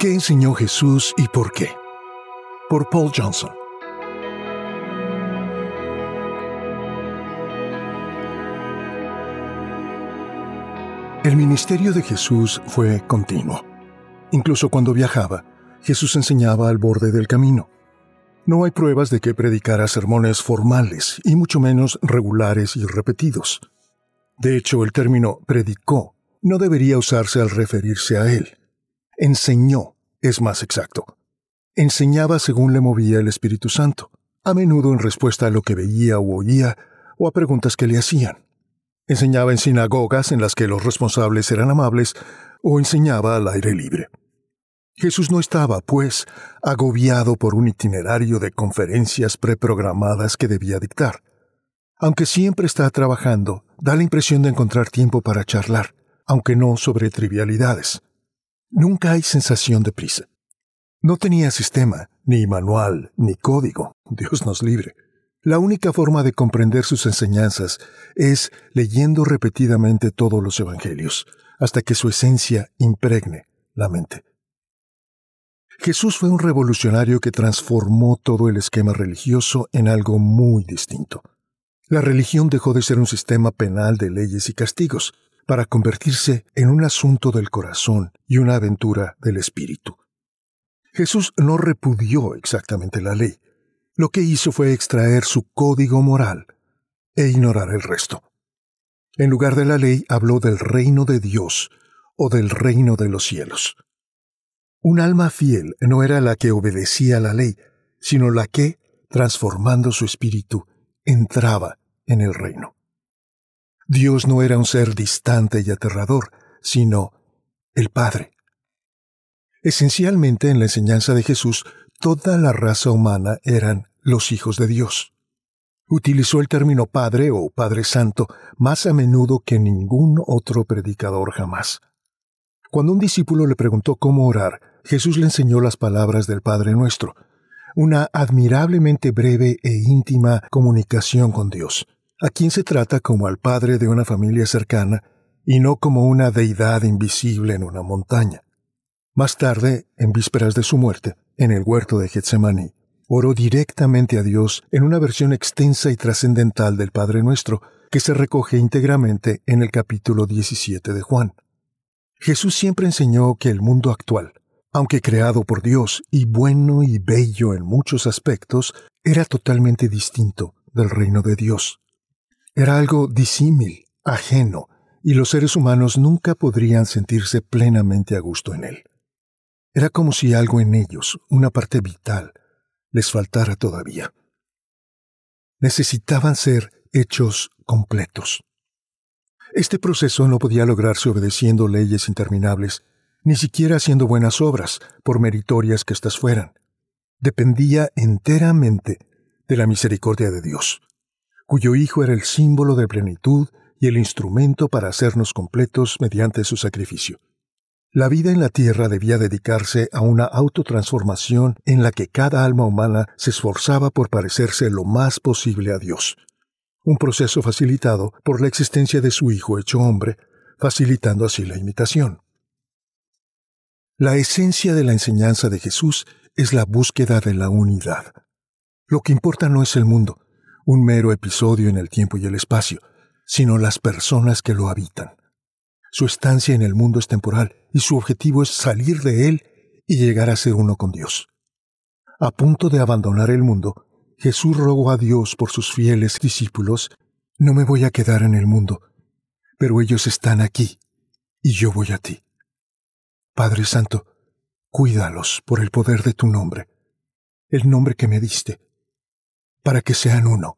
¿Qué enseñó Jesús y por qué? Por Paul Johnson. El ministerio de Jesús fue continuo. Incluso cuando viajaba, Jesús enseñaba al borde del camino. No hay pruebas de que predicara sermones formales, y mucho menos regulares y repetidos. De hecho, el término predicó no debería usarse al referirse a él. Enseñó es más exacto. Enseñaba según le movía el Espíritu Santo, a menudo en respuesta a lo que veía o oía o a preguntas que le hacían. Enseñaba en sinagogas en las que los responsables eran amables o enseñaba al aire libre. Jesús no estaba, pues, agobiado por un itinerario de conferencias preprogramadas que debía dictar. Aunque siempre está trabajando, da la impresión de encontrar tiempo para charlar, aunque no sobre trivialidades. Nunca hay sensación de prisa. No tenía sistema, ni manual, ni código, Dios nos libre. La única forma de comprender sus enseñanzas es leyendo repetidamente todos los evangelios, hasta que su esencia impregne la mente. Jesús fue un revolucionario que transformó todo el esquema religioso en algo muy distinto. La religión dejó de ser un sistema penal de leyes y castigos, para convertirse en un asunto del corazón y una aventura del espíritu. Jesús no repudió exactamente la ley, lo que hizo fue extraer su código moral e ignorar el resto. En lugar de la ley habló del reino de Dios o del reino de los cielos. Un alma fiel no era la que obedecía la ley, sino la que, transformando su espíritu, entraba en el reino. Dios no era un ser distante y aterrador, sino el Padre. Esencialmente en la enseñanza de Jesús, toda la raza humana eran los hijos de Dios. Utilizó el término Padre o Padre Santo más a menudo que ningún otro predicador jamás. Cuando un discípulo le preguntó cómo orar, Jesús le enseñó las palabras del Padre nuestro, una admirablemente breve e íntima comunicación con Dios, a quien se trata como al padre de una familia cercana y no como una deidad invisible en una montaña. Más tarde, en vísperas de su muerte, en el huerto de Getsemaní, oró directamente a Dios en una versión extensa y trascendental del Padre Nuestro, que se recoge íntegramente en el capítulo 17 de Juan. Jesús siempre enseñó que el mundo actual, aunque creado por Dios y bueno y bello en muchos aspectos, era totalmente distinto del reino de Dios. Era algo disímil, ajeno, y los seres humanos nunca podrían sentirse plenamente a gusto en él. Era como si algo en ellos, una parte vital, les faltara todavía. Necesitaban ser hechos completos. Este proceso no podía lograrse obedeciendo leyes interminables, ni siquiera haciendo buenas obras, por meritorias que éstas fueran. Dependía enteramente de la misericordia de Dios, cuyo Hijo era el símbolo de plenitud y el instrumento para hacernos completos mediante su sacrificio. La vida en la tierra debía dedicarse a una autotransformación en la que cada alma humana se esforzaba por parecerse lo más posible a Dios. Un proceso facilitado por la existencia de su Hijo hecho hombre, facilitando así la imitación. La esencia de la enseñanza de Jesús es la búsqueda de la unidad. Lo que importa no es el mundo, un mero episodio en el tiempo y el espacio, sino las personas que lo habitan. Su estancia en el mundo es temporal y su objetivo es salir de él y llegar a ser uno con Dios. A punto de abandonar el mundo, Jesús rogó a Dios por sus fieles discípulos, no me voy a quedar en el mundo, pero ellos están aquí y yo voy a ti. Padre Santo, cuídalos por el poder de tu nombre, el nombre que me diste, para que sean uno,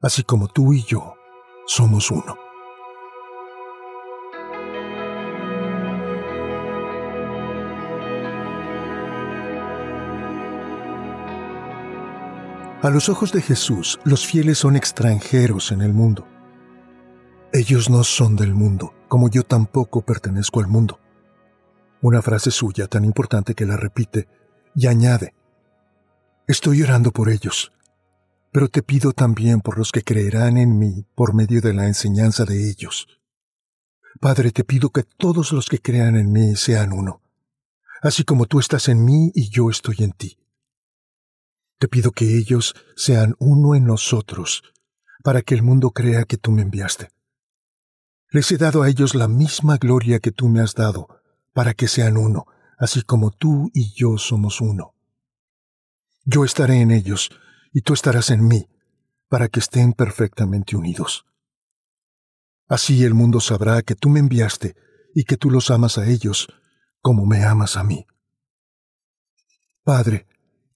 así como tú y yo somos uno. A los ojos de Jesús, los fieles son extranjeros en el mundo. Ellos no son del mundo, como yo tampoco pertenezco al mundo. Una frase suya tan importante que la repite y añade, Estoy orando por ellos, pero te pido también por los que creerán en mí por medio de la enseñanza de ellos. Padre, te pido que todos los que crean en mí sean uno, así como tú estás en mí y yo estoy en ti. Te pido que ellos sean uno en nosotros, para que el mundo crea que tú me enviaste. Les he dado a ellos la misma gloria que tú me has dado, para que sean uno, así como tú y yo somos uno. Yo estaré en ellos, y tú estarás en mí, para que estén perfectamente unidos. Así el mundo sabrá que tú me enviaste y que tú los amas a ellos como me amas a mí. Padre,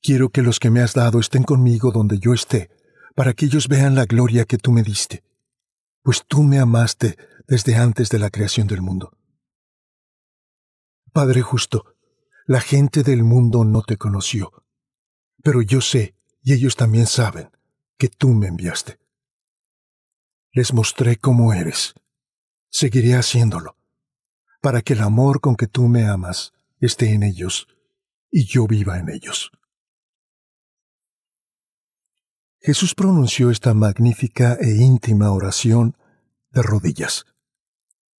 quiero que los que me has dado estén conmigo donde yo esté, para que ellos vean la gloria que tú me diste, pues tú me amaste desde antes de la creación del mundo. Padre justo, la gente del mundo no te conoció, pero yo sé, y ellos también saben, que tú me enviaste. Les mostré cómo eres. Seguiré haciéndolo, para que el amor con que tú me amas esté en ellos y yo viva en ellos. Jesús pronunció esta magnífica e íntima oración de rodillas.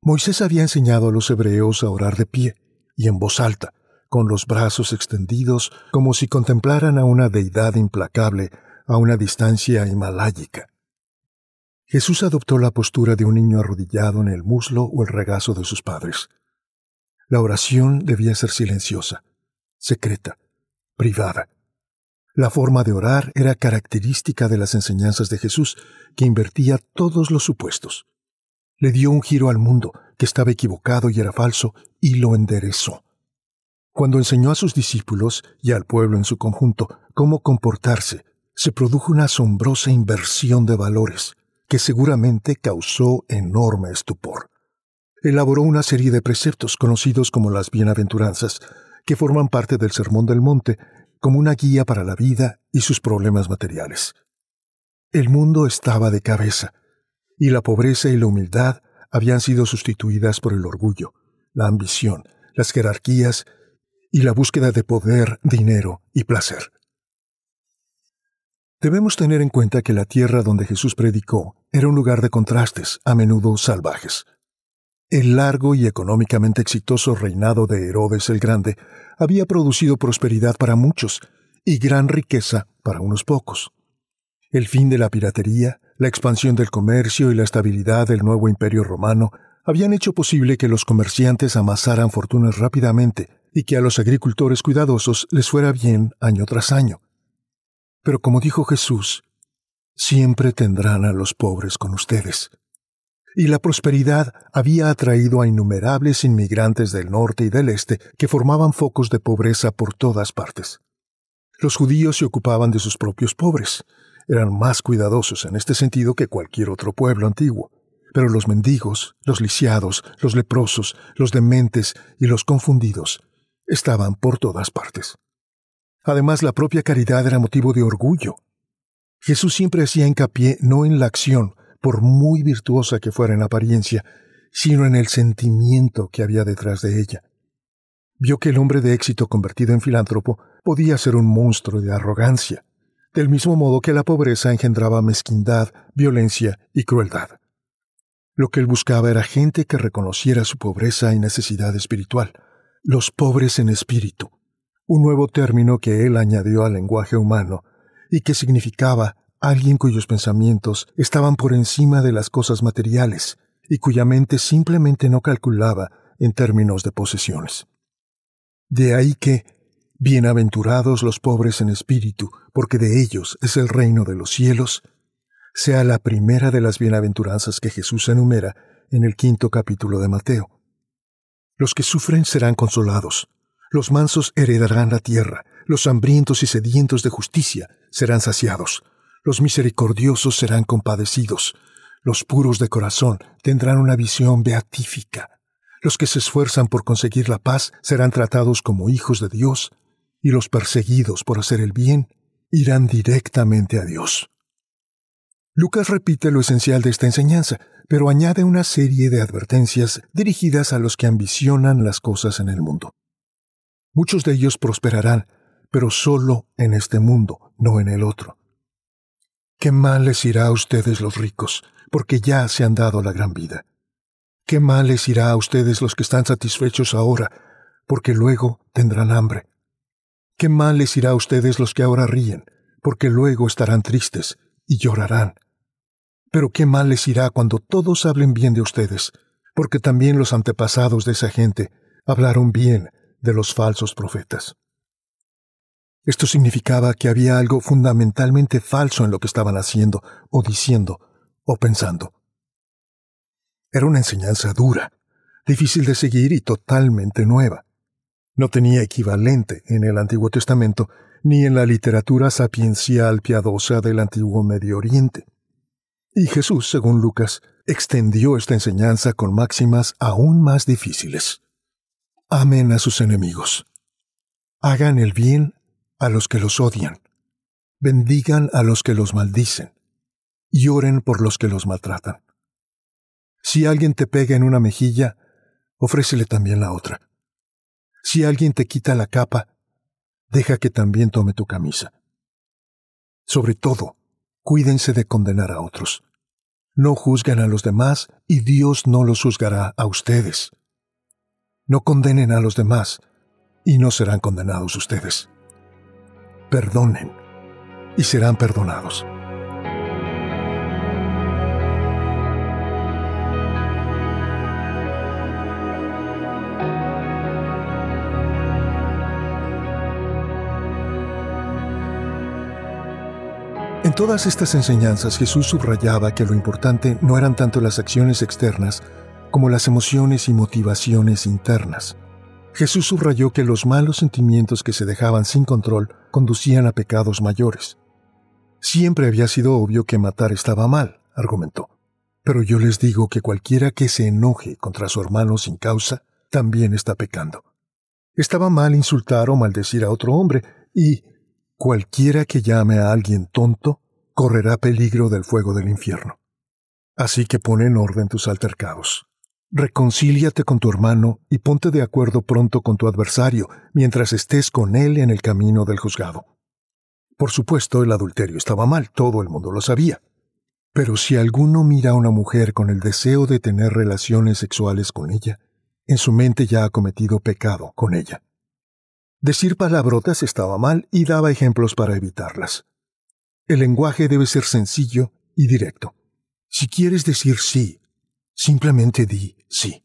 Moisés había enseñado a los hebreos a orar de pie y en voz alta, con los brazos extendidos como si contemplaran a una deidad implacable a una distancia himaláyica. Jesús adoptó la postura de un niño arrodillado en el muslo o el regazo de sus padres. La oración debía ser silenciosa, secreta, privada. La forma de orar era característica de las enseñanzas de Jesús, que invertía todos los supuestos. Le dio un giro al mundo, que estaba equivocado y era falso, y lo enderezó. Cuando enseñó a sus discípulos y al pueblo en su conjunto cómo comportarse, se produjo una asombrosa inversión de valores que seguramente causó enorme estupor. Elaboró una serie de preceptos conocidos como las bienaventuranzas, que forman parte del Sermón del Monte como una guía para la vida y sus problemas materiales. El mundo estaba de cabeza, y la pobreza y la humildad habían sido sustituidas por el orgullo, la ambición, las jerarquías y la búsqueda de poder, dinero y placer. Debemos tener en cuenta que la tierra donde Jesús predicó era un lugar de contrastes, a menudo salvajes. El largo y económicamente exitoso reinado de Herodes el Grande había producido prosperidad para muchos y gran riqueza para unos pocos. El fin de la piratería, la expansión del comercio y la estabilidad del nuevo imperio romano habían hecho posible que los comerciantes amasaran fortunas rápidamente y que a los agricultores cuidadosos les fuera bien año tras año. Pero como dijo Jesús, siempre tendrán a los pobres con ustedes. Y la prosperidad había atraído a innumerables inmigrantes del norte y del este que formaban focos de pobreza por todas partes. Los judíos se ocupaban de sus propios pobres, eran más cuidadosos en este sentido que cualquier otro pueblo antiguo. Pero los mendigos, los lisiados, los leprosos, los dementes y los confundidos estaban por todas partes. Además, la propia caridad era motivo de orgullo. Jesús siempre hacía hincapié no en la acción, por muy virtuosa que fuera en apariencia, sino en el sentimiento que había detrás de ella. Vio que el hombre de éxito convertido en filántropo podía ser un monstruo de arrogancia, del mismo modo que la pobreza engendraba mezquindad, violencia y crueldad. Lo que él buscaba era gente que reconociera su pobreza y necesidad espiritual, los pobres en espíritu, un nuevo término que él añadió al lenguaje humano y que significaba alguien cuyos pensamientos estaban por encima de las cosas materiales y cuya mente simplemente no calculaba en términos de posesiones. De ahí que, bienaventurados los pobres en espíritu, porque de ellos es el reino de los cielos, sea la primera de las bienaventuranzas que Jesús enumera en el quinto capítulo de Mateo. Los que sufren serán consolados, los mansos heredarán la tierra, los hambrientos y sedientos de justicia serán saciados, los misericordiosos serán compadecidos, los puros de corazón tendrán una visión beatífica, los que se esfuerzan por conseguir la paz serán tratados como hijos de Dios, y los perseguidos por hacer el bien irán directamente a Dios. Lucas repite lo esencial de esta enseñanza, pero añade una serie de advertencias dirigidas a los que ambicionan las cosas en el mundo. Muchos de ellos prosperarán, pero solo en este mundo, no en el otro. Qué mal les irá a ustedes los ricos, porque ya se han dado la gran vida. Qué mal les irá a ustedes los que están satisfechos ahora, porque luego tendrán hambre. ¿Qué mal les irá a ustedes los que ahora ríen, porque luego estarán tristes y llorarán? Pero qué mal les irá cuando todos hablen bien de ustedes, porque también los antepasados de esa gente hablaron bien de los falsos profetas. Esto significaba que había algo fundamentalmente falso en lo que estaban haciendo, o diciendo, o pensando. Era una enseñanza dura, difícil de seguir y totalmente nueva. No tenía equivalente en el Antiguo Testamento ni en la literatura sapiencial piadosa del antiguo Medio Oriente. Y Jesús, según Lucas, extendió esta enseñanza con máximas aún más difíciles. Amen a sus enemigos. Hagan el bien a los que los odian. Bendigan a los que los maldicen. Y oren por los que los maltratan. Si alguien te pega en una mejilla, ofrécele también la otra. Si alguien te quita la capa, deja que también tome tu camisa. Sobre todo, cuídense de condenar a otros. No juzguen a los demás y Dios no los juzgará a ustedes. No condenen a los demás y no serán condenados ustedes perdonen y serán perdonados. Todas estas enseñanzas Jesús subrayaba que lo importante no eran tanto las acciones externas como las emociones y motivaciones internas. Jesús subrayó que los malos sentimientos que se dejaban sin control conducían a pecados mayores. Siempre había sido obvio que matar estaba mal, argumentó. Pero yo les digo que cualquiera que se enoje contra su hermano sin causa, también está pecando. Estaba mal insultar o maldecir a otro hombre, y cualquiera que llame a alguien tonto, correrá peligro del fuego del infierno. Así que pon en orden tus altercados. Reconcíliate con tu hermano y ponte de acuerdo pronto con tu adversario mientras estés con él en el camino del juzgado. Por supuesto, el adulterio estaba mal, todo el mundo lo sabía. Pero si alguno mira a una mujer con el deseo de tener relaciones sexuales con ella, en su mente ya ha cometido pecado con ella. Decir palabrotas estaba mal y daba ejemplos para evitarlas. El lenguaje debe ser sencillo y directo. Si quieres decir sí Simplemente di sí.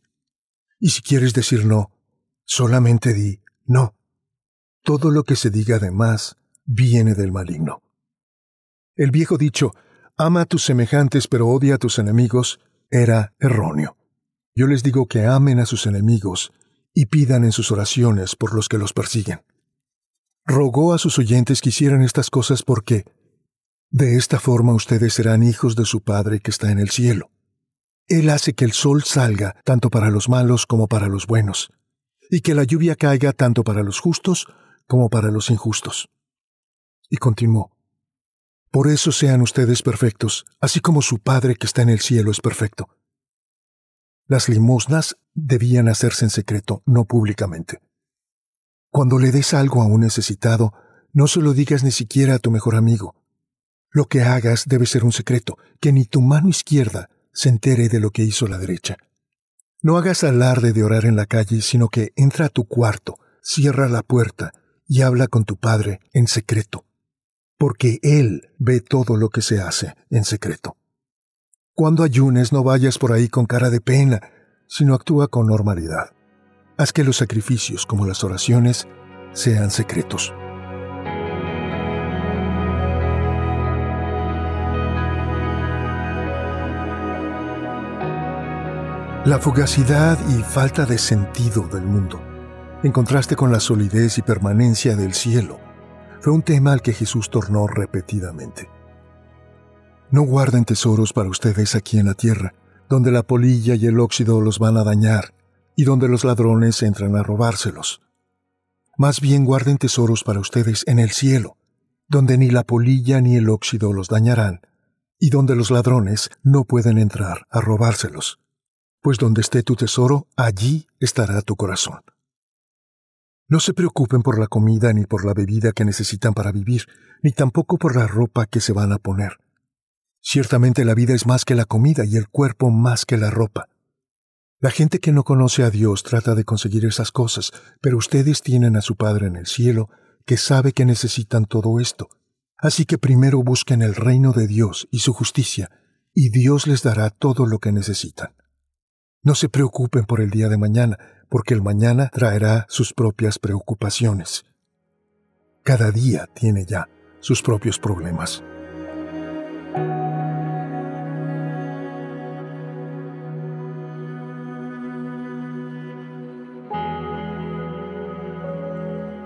Y si quieres decir no, solamente di no. Todo lo que se diga además viene del maligno. El viejo dicho, ama a tus semejantes pero odia a tus enemigos, era erróneo. Yo les digo que amen a sus enemigos y pidan en sus oraciones por los que los persiguen. Rogó a sus oyentes que hicieran estas cosas porque de esta forma ustedes serán hijos de su Padre que está en el cielo. Él hace que el sol salga tanto para los malos como para los buenos, y que la lluvia caiga tanto para los justos como para los injustos. Y continuó, Por eso sean ustedes perfectos, así como su Padre que está en el cielo es perfecto. Las limosnas debían hacerse en secreto, no públicamente. Cuando le des algo a un necesitado, no se lo digas ni siquiera a tu mejor amigo. Lo que hagas debe ser un secreto, que ni tu mano izquierda se entere de lo que hizo la derecha. No hagas alarde de orar en la calle, sino que entra a tu cuarto, cierra la puerta y habla con tu Padre en secreto, porque Él ve todo lo que se hace en secreto. Cuando ayunes no vayas por ahí con cara de pena, sino actúa con normalidad. Haz que los sacrificios como las oraciones sean secretos. La fugacidad y falta de sentido del mundo, en contraste con la solidez y permanencia del cielo, fue un tema al que Jesús tornó repetidamente. No guarden tesoros para ustedes aquí en la tierra, donde la polilla y el óxido los van a dañar, y donde los ladrones entran a robárselos. Más bien guarden tesoros para ustedes en el cielo, donde ni la polilla ni el óxido los dañarán, y donde los ladrones no pueden entrar a robárselos pues donde esté tu tesoro, allí estará tu corazón. No se preocupen por la comida ni por la bebida que necesitan para vivir, ni tampoco por la ropa que se van a poner. Ciertamente la vida es más que la comida y el cuerpo más que la ropa. La gente que no conoce a Dios trata de conseguir esas cosas, pero ustedes tienen a su Padre en el cielo que sabe que necesitan todo esto. Así que primero busquen el reino de Dios y su justicia, y Dios les dará todo lo que necesitan. No se preocupen por el día de mañana, porque el mañana traerá sus propias preocupaciones. Cada día tiene ya sus propios problemas.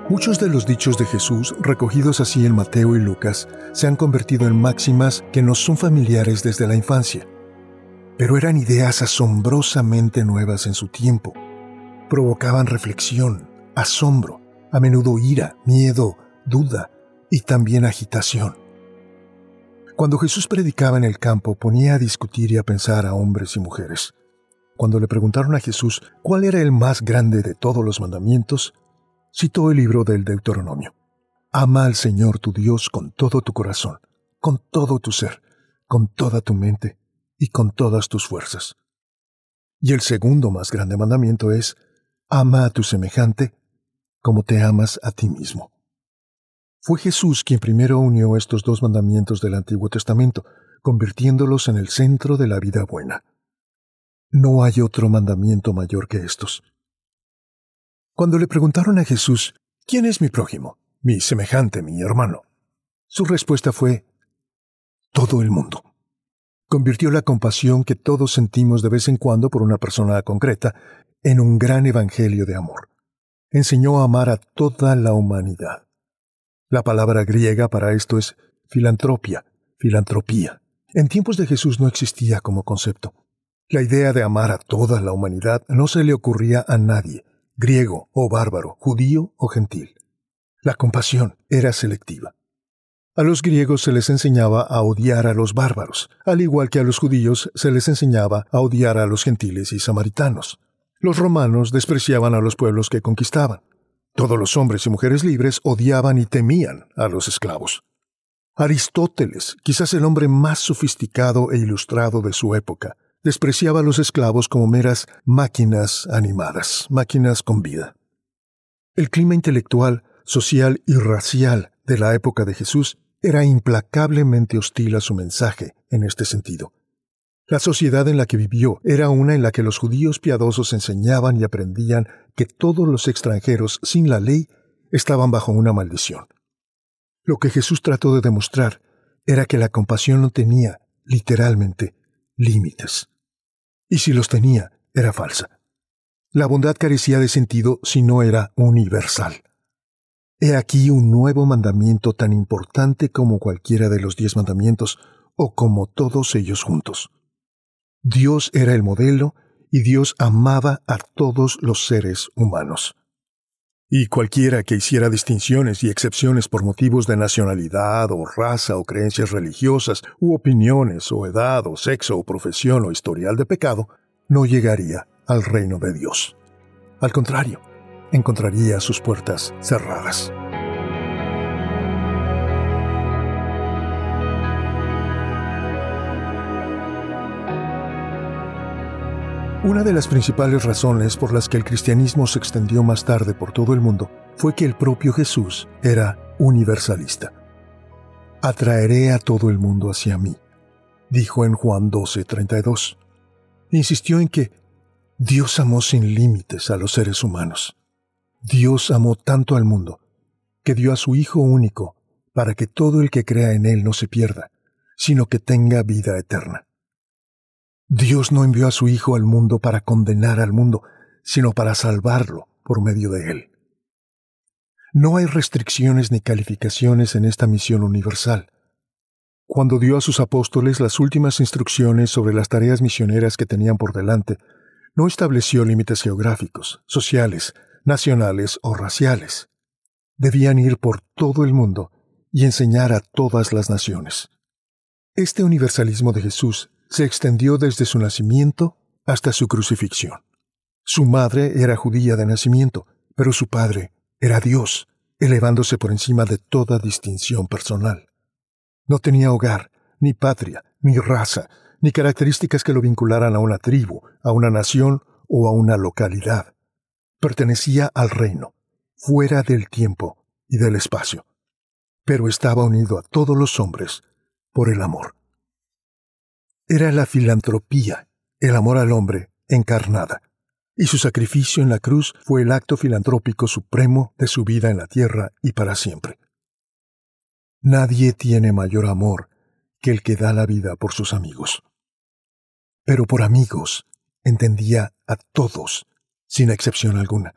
Muchos de los dichos de Jesús, recogidos así en Mateo y Lucas, se han convertido en máximas que nos son familiares desde la infancia. Pero eran ideas asombrosamente nuevas en su tiempo. Provocaban reflexión, asombro, a menudo ira, miedo, duda y también agitación. Cuando Jesús predicaba en el campo ponía a discutir y a pensar a hombres y mujeres. Cuando le preguntaron a Jesús cuál era el más grande de todos los mandamientos, citó el libro del Deuteronomio. Ama al Señor tu Dios con todo tu corazón, con todo tu ser, con toda tu mente y con todas tus fuerzas. Y el segundo más grande mandamiento es, ama a tu semejante como te amas a ti mismo. Fue Jesús quien primero unió estos dos mandamientos del Antiguo Testamento, convirtiéndolos en el centro de la vida buena. No hay otro mandamiento mayor que estos. Cuando le preguntaron a Jesús, ¿quién es mi prójimo? Mi semejante, mi hermano. Su respuesta fue, todo el mundo. Convirtió la compasión que todos sentimos de vez en cuando por una persona concreta en un gran evangelio de amor. Enseñó a amar a toda la humanidad. La palabra griega para esto es filantropia, filantropía. En tiempos de Jesús no existía como concepto. La idea de amar a toda la humanidad no se le ocurría a nadie, griego o bárbaro, judío o gentil. La compasión era selectiva. A los griegos se les enseñaba a odiar a los bárbaros, al igual que a los judíos se les enseñaba a odiar a los gentiles y samaritanos. Los romanos despreciaban a los pueblos que conquistaban. Todos los hombres y mujeres libres odiaban y temían a los esclavos. Aristóteles, quizás el hombre más sofisticado e ilustrado de su época, despreciaba a los esclavos como meras máquinas animadas, máquinas con vida. El clima intelectual, social y racial de la época de Jesús era implacablemente hostil a su mensaje en este sentido. La sociedad en la que vivió era una en la que los judíos piadosos enseñaban y aprendían que todos los extranjeros sin la ley estaban bajo una maldición. Lo que Jesús trató de demostrar era que la compasión no tenía, literalmente, límites y si los tenía, era falsa. La bondad carecía de sentido si no era universal. He aquí un nuevo mandamiento tan importante como cualquiera de los diez mandamientos, o como todos ellos juntos. Dios era el modelo y Dios amaba a todos los seres humanos. Y cualquiera que hiciera distinciones y excepciones por motivos de nacionalidad o raza o creencias religiosas u opiniones o edad o sexo o profesión o historial de pecado, no llegaría al reino de Dios. Al contrario, encontraría sus puertas cerradas. Una de las principales razones por las que el cristianismo se extendió más tarde por todo el mundo fue que el propio Jesús era universalista. Atraeré a todo el mundo hacia mí, dijo en Juan 12:32. Insistió en que Dios amó sin límites a los seres humanos. Dios amó tanto al mundo que dio a su Hijo único para que todo el que crea en Él no se pierda, sino que tenga vida eterna. Dios no envió a su Hijo al mundo para condenar al mundo, sino para salvarlo por medio de él. No hay restricciones ni calificaciones en esta misión universal. Cuando dio a sus apóstoles las últimas instrucciones sobre las tareas misioneras que tenían por delante, no estableció límites geográficos, sociales, nacionales o raciales. Debían ir por todo el mundo y enseñar a todas las naciones. Este universalismo de Jesús se extendió desde su nacimiento hasta su crucifixión. Su madre era judía de nacimiento, pero su padre era Dios, elevándose por encima de toda distinción personal. No tenía hogar, ni patria, ni raza, ni características que lo vincularan a una tribu, a una nación o a una localidad. Pertenecía al reino, fuera del tiempo y del espacio, pero estaba unido a todos los hombres por el amor. Era la filantropía, el amor al hombre, encarnada, y su sacrificio en la cruz fue el acto filantrópico supremo de su vida en la tierra y para siempre. Nadie tiene mayor amor que el que da la vida por sus amigos. Pero por amigos entendía a todos, sin excepción alguna.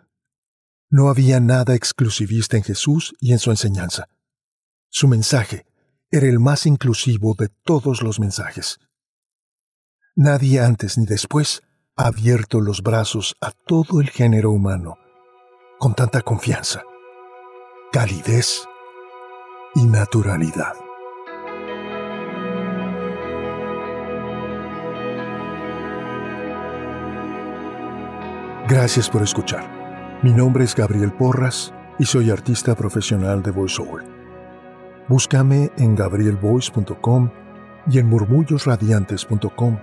No había nada exclusivista en Jesús y en su enseñanza. Su mensaje era el más inclusivo de todos los mensajes. Nadie antes ni después ha abierto los brazos a todo el género humano con tanta confianza, calidez y naturalidad. Gracias por escuchar. Mi nombre es Gabriel Porras y soy artista profesional de VoiceOver. Búscame en gabrielvoice.com y en murmullosradiantes.com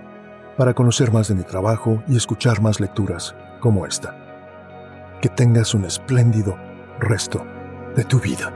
para conocer más de mi trabajo y escuchar más lecturas como esta. Que tengas un espléndido resto de tu vida.